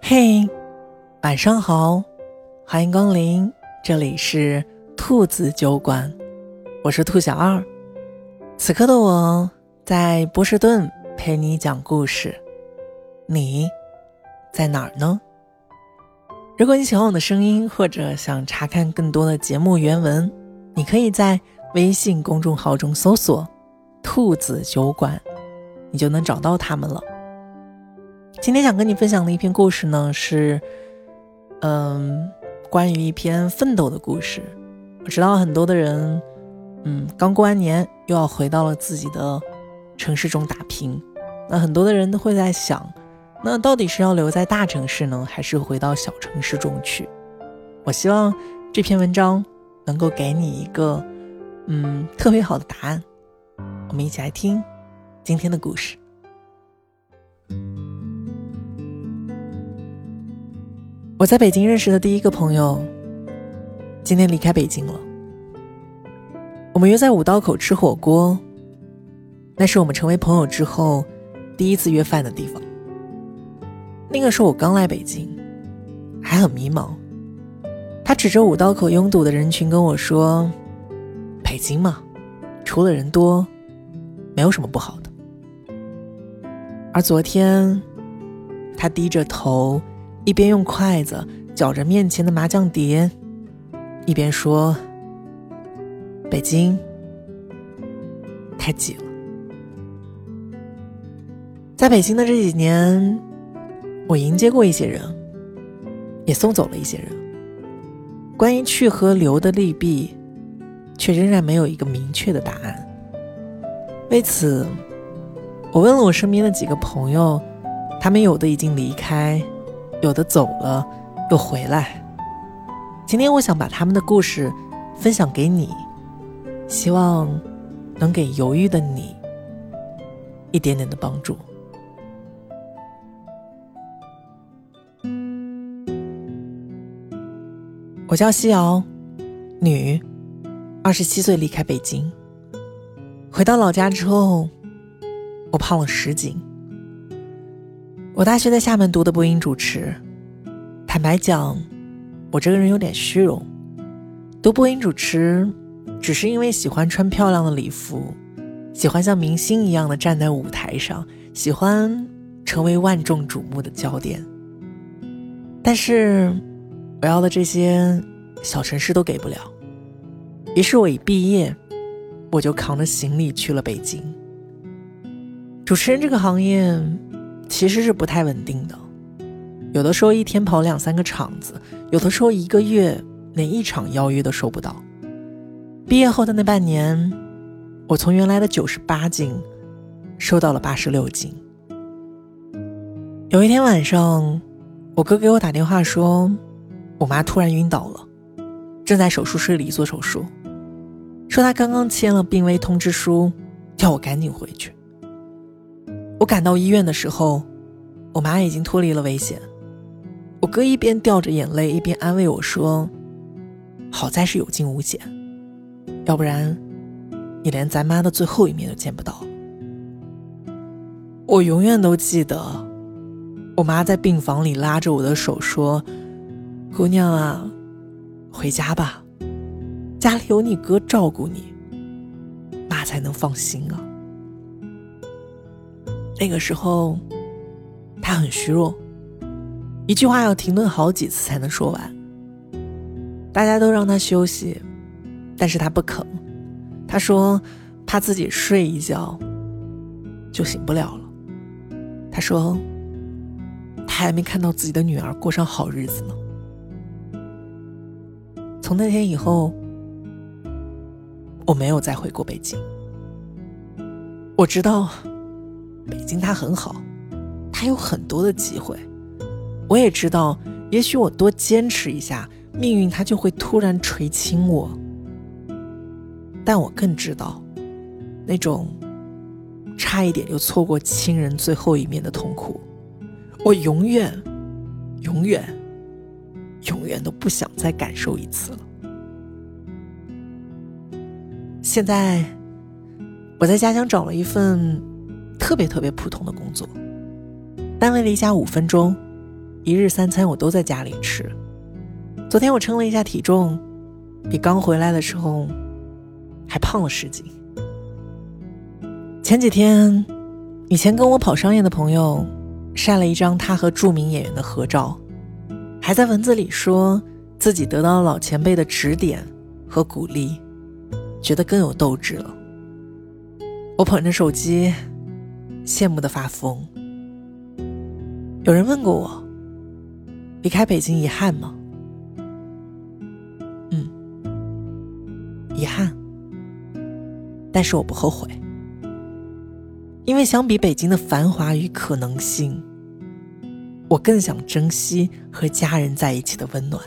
嘿，晚上好，欢迎光临，这里是兔子酒馆，我是兔小二。此刻的我在波士顿陪你讲故事，你在哪儿呢？如果你喜欢我的声音，或者想查看更多的节目原文，你可以在微信公众号中搜索“兔子酒馆”，你就能找到他们了。今天想跟你分享的一篇故事呢，是，嗯，关于一篇奋斗的故事。我知道很多的人，嗯，刚过完年又要回到了自己的城市中打拼。那很多的人都会在想，那到底是要留在大城市呢，还是回到小城市中去？我希望这篇文章能够给你一个，嗯，特别好的答案。我们一起来听今天的故事。我在北京认识的第一个朋友，今天离开北京了。我们约在五道口吃火锅，那是我们成为朋友之后第一次约饭的地方。那个时候我刚来北京，还很迷茫。他指着五道口拥堵的人群跟我说：“北京嘛，除了人多，没有什么不好的。”而昨天，他低着头。一边用筷子搅着面前的麻将碟，一边说：“北京太挤了。”在北京的这几年，我迎接过一些人，也送走了一些人。关于去和留的利弊，却仍然没有一个明确的答案。为此，我问了我身边的几个朋友，他们有的已经离开。有的走了，又回来。今天我想把他们的故事分享给你，希望能给犹豫的你一点点的帮助。我叫西瑶，女，二十七岁离开北京，回到老家之后，我胖了十斤。我大学在厦门读的播音主持，坦白讲，我这个人有点虚荣。读播音主持，只是因为喜欢穿漂亮的礼服，喜欢像明星一样的站在舞台上，喜欢成为万众瞩目的焦点。但是，我要的这些，小城市都给不了。于是我一毕业，我就扛着行李去了北京。主持人这个行业。其实是不太稳定的，有的时候一天跑两三个场子，有的时候一个月连一场邀约都收不到。毕业后的那半年，我从原来的九十八斤，瘦到了八十六斤。有一天晚上，我哥给我打电话说，我妈突然晕倒了，正在手术室里做手术，说她刚刚签了病危通知书，叫我赶紧回去。我赶到医院的时候，我妈已经脱离了危险。我哥一边掉着眼泪，一边安慰我说：“好在是有惊无险，要不然你连咱妈的最后一面都见不到。”我永远都记得，我妈在病房里拉着我的手说：“姑娘啊，回家吧，家里有你哥照顾你，妈才能放心啊。”那个时候，他很虚弱，一句话要停顿好几次才能说完。大家都让他休息，但是他不肯。他说怕自己睡一觉就醒不了了。他说他还没看到自己的女儿过上好日子呢。从那天以后，我没有再回过北京。我知道。北京它很好，它有很多的机会。我也知道，也许我多坚持一下，命运它就会突然垂青我。但我更知道，那种差一点就错过亲人最后一面的痛苦，我永远、永远、永远都不想再感受一次了。现在，我在家乡找了一份。特别特别普通的工作。单位离家五分钟，一日三餐我都在家里吃。昨天我称了一下体重，比刚回来的时候还胖了十斤。前几天，以前跟我跑商业的朋友晒了一张他和著名演员的合照，还在文字里说自己得到了老前辈的指点和鼓励，觉得更有斗志了。我捧着手机，羡慕的发疯。有人问过我，离开北京遗憾吗？嗯，遗憾，但是我不后悔。因为相比北京的繁华与可能性，我更想珍惜和家人在一起的温暖。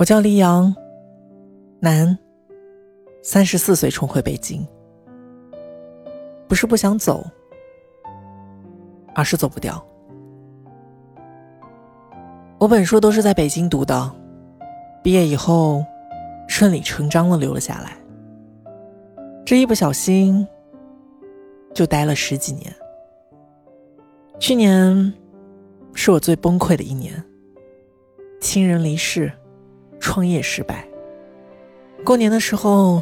我叫黎阳，男，三十四岁重回北京，不是不想走，而是走不掉。我本书都是在北京读的，毕业以后顺理成章的留了下来。这一不小心就待了十几年。去年是我最崩溃的一年，亲人离世，创业失败。过年的时候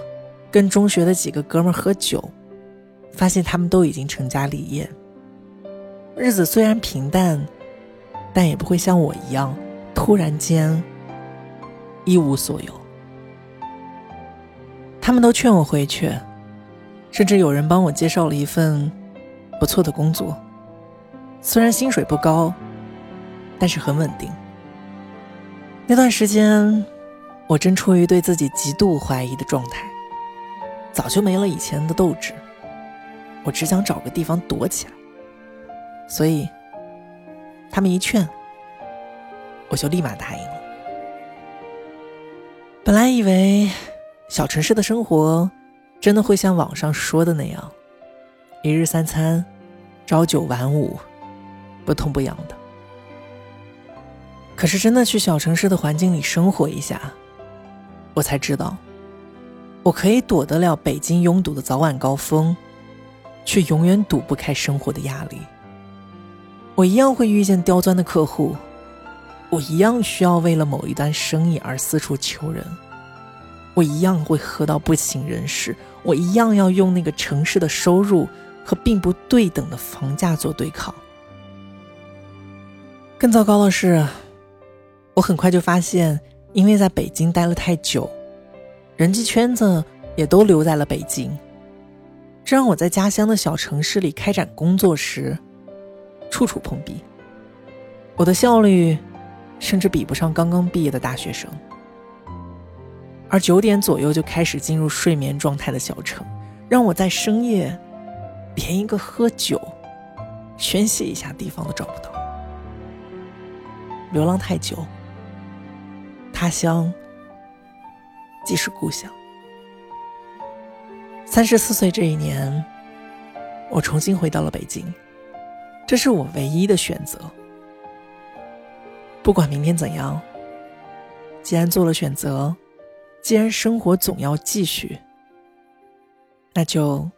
跟中学的几个哥们喝酒，发现他们都已经成家立业，日子虽然平淡。但也不会像我一样，突然间一无所有。他们都劝我回去，甚至有人帮我介绍了一份不错的工作，虽然薪水不高，但是很稳定。那段时间，我正处于对自己极度怀疑的状态，早就没了以前的斗志，我只想找个地方躲起来，所以。他们一劝，我就立马答应了。本来以为小城市的生活真的会像网上说的那样，一日三餐，朝九晚五，不痛不痒的。可是真的去小城市的环境里生活一下，我才知道，我可以躲得了北京拥堵的早晚高峰，却永远躲不开生活的压力。我一样会遇见刁钻的客户，我一样需要为了某一单生意而四处求人，我一样会喝到不省人事，我一样要用那个城市的收入和并不对等的房价做对抗。更糟糕的是，我很快就发现，因为在北京待了太久，人际圈子也都留在了北京，这让我在家乡的小城市里开展工作时。处处碰壁，我的效率甚至比不上刚刚毕业的大学生。而九点左右就开始进入睡眠状态的小城，让我在深夜连一个喝酒、宣泄一下地方都找不到。流浪太久，他乡即是故乡。三十四岁这一年，我重新回到了北京。这是我唯一的选择。不管明天怎样，既然做了选择，既然生活总要继续，那就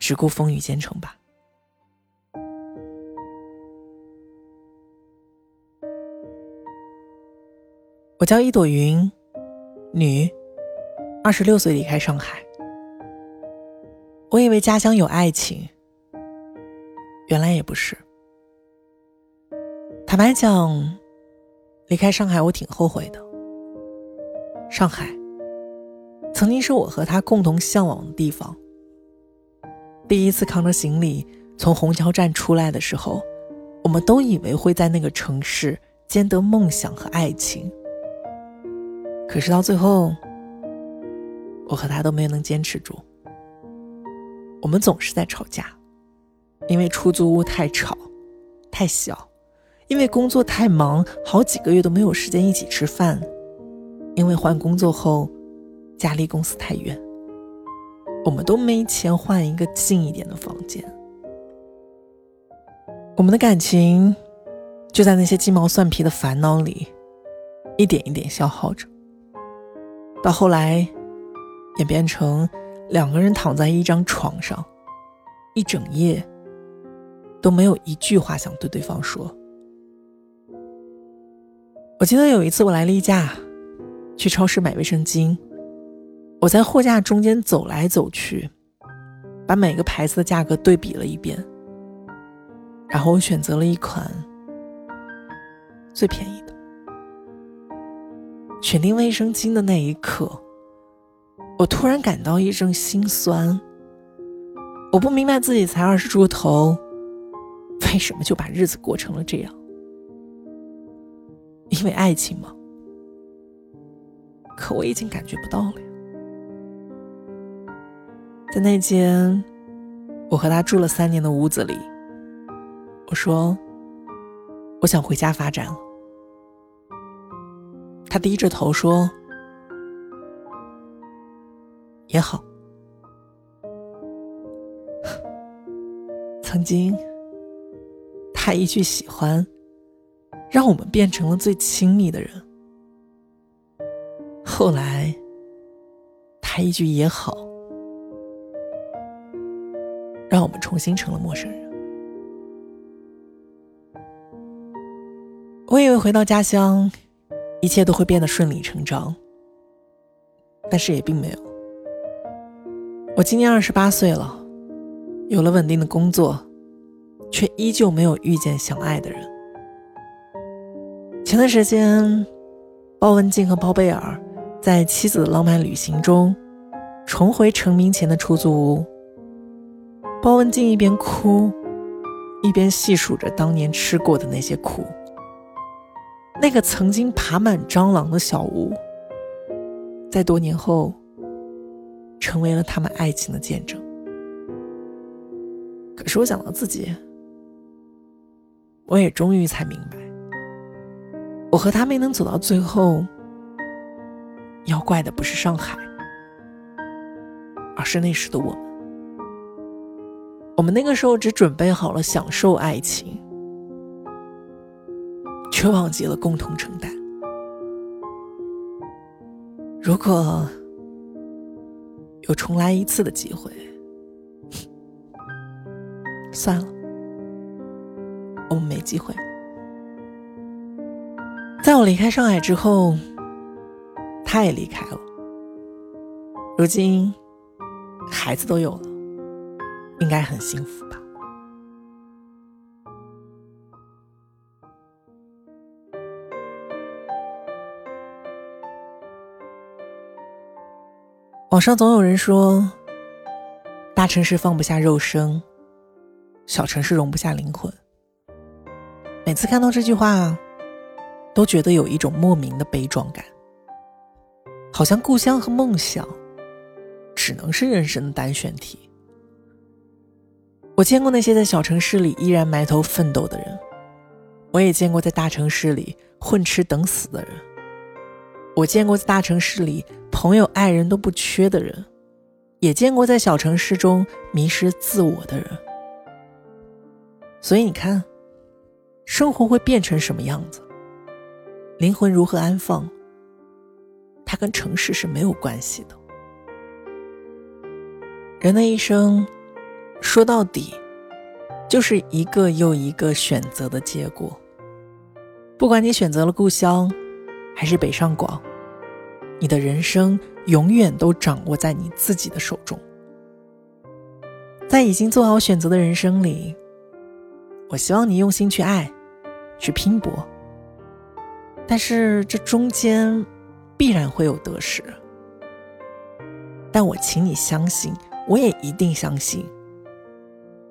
只顾风雨兼程吧。我叫一朵云，女，二十六岁离开上海。我以为家乡有爱情。原来也不是。坦白讲，离开上海我挺后悔的。上海曾经是我和他共同向往的地方。第一次扛着行李从虹桥站出来的时候，我们都以为会在那个城市兼得梦想和爱情。可是到最后，我和他都没能坚持住。我们总是在吵架。因为出租屋太吵、太小，因为工作太忙，好几个月都没有时间一起吃饭。因为换工作后，家离公司太远，我们都没钱换一个近一点的房间。我们的感情就在那些鸡毛蒜皮的烦恼里，一点一点消耗着，到后来演变成两个人躺在一张床上，一整夜都没有一句话想对对方说。我记得有一次我来例假，去超市买卫生巾，我在货架中间走来走去，把每个牌子的价格对比了一遍，然后我选择了一款最便宜的。选定卫生巾的那一刻，我突然感到一阵心酸。我不明白自己才二十出头，为什么就把日子过成了这样。因为爱情吗？可我已经感觉不到了呀。在那间我和他住了三年的屋子里，我说我想回家发展了。他低着头说也好。曾经，他一句喜欢。让我们变成了最亲密的人。后来，他一句也好，让我们重新成了陌生人。我以为回到家乡，一切都会变得顺理成章，但是也并没有。我今年二十八岁了，有了稳定的工作，却依旧没有遇见相爱的人。前段时间，包文婧和包贝尔在妻子的浪漫旅行中重回成名前的出租屋。包文婧一边哭，一边细数着当年吃过的那些苦。那个曾经爬满蟑螂的小屋，在多年后成为了他们爱情的见证。可是我想到自己，我也终于才明白。我和他没能走到最后，要怪的不是上海，而是那时的我们。我们那个时候只准备好了享受爱情，却忘记了共同承担。如果有重来一次的机会，算了，我们没机会。在我离开上海之后，他也离开了。如今，孩子都有了，应该很幸福吧？网上总有人说，大城市放不下肉身，小城市容不下灵魂。每次看到这句话。都觉得有一种莫名的悲壮感，好像故乡和梦想只能是人生的单选题。我见过那些在小城市里依然埋头奋斗的人，我也见过在大城市里混吃等死的人。我见过在大城市里朋友爱人都不缺的人，也见过在小城市中迷失自我的人。所以你看，生活会变成什么样子？灵魂如何安放？它跟城市是没有关系的。人的一生，说到底，就是一个又一个选择的结果。不管你选择了故乡，还是北上广，你的人生永远都掌握在你自己的手中。在已经做好选择的人生里，我希望你用心去爱，去拼搏。但是这中间必然会有得失，但我请你相信，我也一定相信，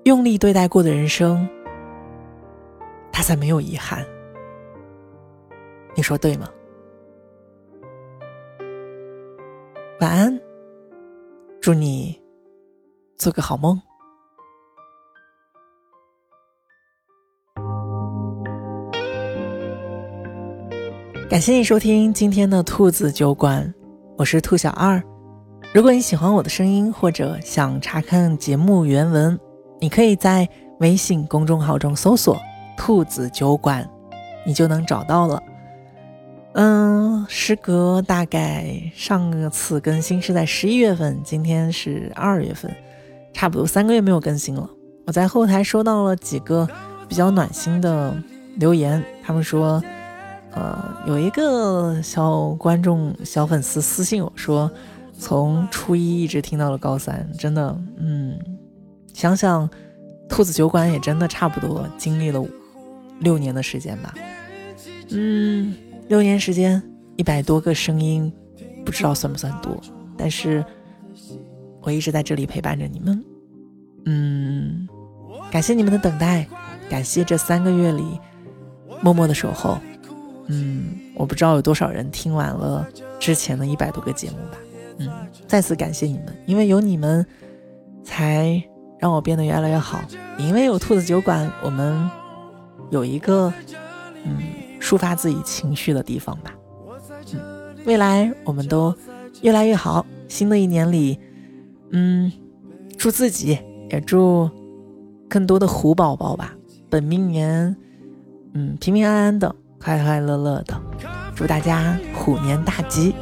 用力对待过的人生，他才没有遗憾。你说对吗？晚安，祝你做个好梦。感谢你收听今天的兔子酒馆，我是兔小二。如果你喜欢我的声音，或者想查看节目原文，你可以在微信公众号中搜索“兔子酒馆”，你就能找到了。嗯，时隔大概上个次更新是在十一月份，今天是二月份，差不多三个月没有更新了。我在后台收到了几个比较暖心的留言，他们说，呃，有一个小观众、小粉丝私信我说，从初一一直听到了高三，真的，嗯，想想。兔子酒馆也真的差不多经历了六年的时间吧，嗯，六年时间一百多个声音，不知道算不算多，但是我一直在这里陪伴着你们，嗯，感谢你们的等待，感谢这三个月里默默的守候，嗯，我不知道有多少人听完了之前的一百多个节目吧，嗯，再次感谢你们，因为有你们才。让我变得越来越好，因为有兔子酒馆，我们有一个嗯抒发自己情绪的地方吧。嗯，未来我们都越来越好。新的一年里，嗯，祝自己也祝更多的虎宝宝吧，本命年嗯平平安安的，快快乐乐的，祝大家虎年大吉。